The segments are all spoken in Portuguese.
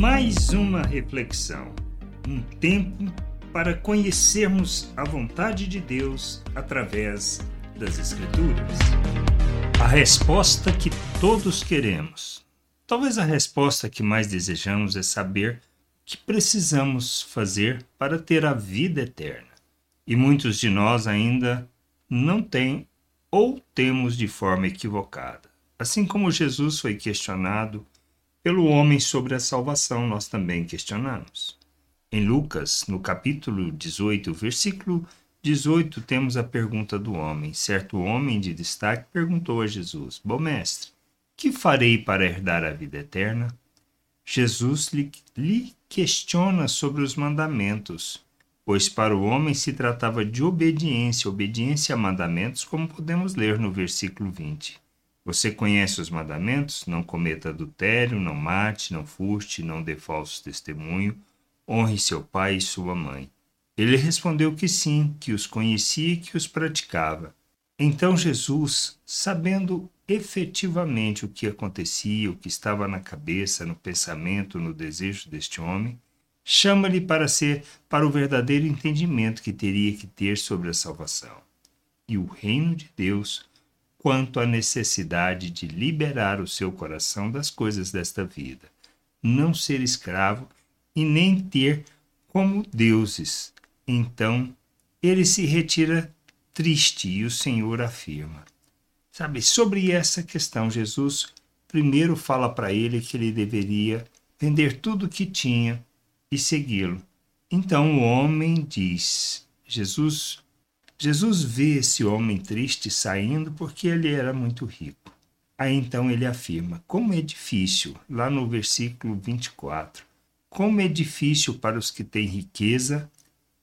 Mais uma reflexão, um tempo para conhecermos a vontade de Deus através das Escrituras. A resposta que todos queremos. Talvez a resposta que mais desejamos é saber o que precisamos fazer para ter a vida eterna. E muitos de nós ainda não têm ou temos de forma equivocada. Assim como Jesus foi questionado pelo homem sobre a salvação, nós também questionamos. Em Lucas, no capítulo 18, versículo 18, temos a pergunta do homem. Certo homem de destaque perguntou a Jesus: Bom mestre, que farei para herdar a vida eterna? Jesus lhe, lhe questiona sobre os mandamentos, pois para o homem se tratava de obediência, obediência a mandamentos, como podemos ler no versículo 20. Você conhece os mandamentos? Não cometa adultério, não mate, não furte, não dê falso testemunho, honre seu pai e sua mãe. Ele respondeu que sim, que os conhecia e que os praticava. Então Jesus, sabendo efetivamente o que acontecia, o que estava na cabeça, no pensamento, no desejo deste homem, chama-lhe para ser para o verdadeiro entendimento que teria que ter sobre a salvação. E o reino de Deus quanto à necessidade de liberar o seu coração das coisas desta vida, não ser escravo e nem ter como deuses. Então ele se retira triste e o Senhor afirma. Sabe, sobre essa questão, Jesus primeiro fala para ele que ele deveria vender tudo o que tinha e segui-lo. Então o homem diz: Jesus Jesus vê esse homem triste saindo porque ele era muito rico. Aí então ele afirma: como é difícil, lá no versículo 24, como é difícil para os que têm riqueza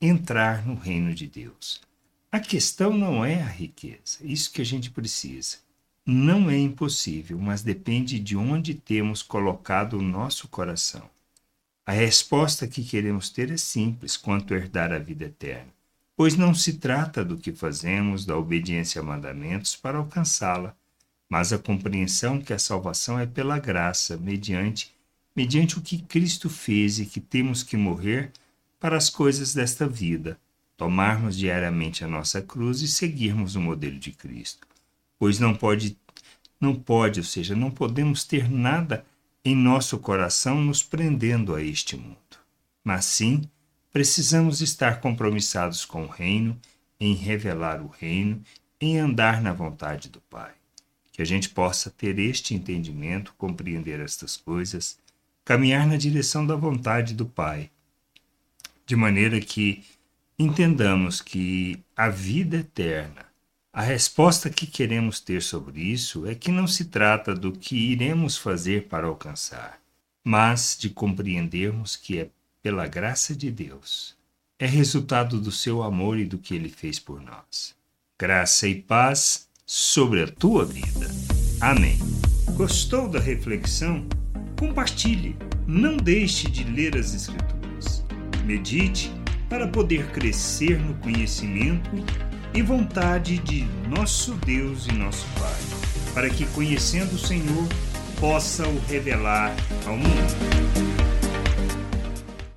entrar no reino de Deus. A questão não é a riqueza, isso que a gente precisa. Não é impossível, mas depende de onde temos colocado o nosso coração. A resposta que queremos ter é simples quanto herdar a vida eterna pois não se trata do que fazemos da obediência a mandamentos para alcançá-la, mas a compreensão que a salvação é pela graça, mediante mediante o que Cristo fez e que temos que morrer para as coisas desta vida, tomarmos diariamente a nossa cruz e seguirmos o modelo de Cristo. Pois não pode não pode, ou seja, não podemos ter nada em nosso coração nos prendendo a este mundo, mas sim Precisamos estar compromissados com o reino, em revelar o reino, em andar na vontade do Pai. Que a gente possa ter este entendimento, compreender estas coisas, caminhar na direção da vontade do Pai, de maneira que entendamos que a vida eterna, a resposta que queremos ter sobre isso é que não se trata do que iremos fazer para alcançar, mas de compreendermos que é pela graça de Deus. É resultado do seu amor e do que ele fez por nós. Graça e paz sobre a tua vida. Amém. Gostou da reflexão? Compartilhe. Não deixe de ler as Escrituras. Medite para poder crescer no conhecimento e vontade de nosso Deus e nosso Pai, para que, conhecendo o Senhor, possa o revelar ao mundo.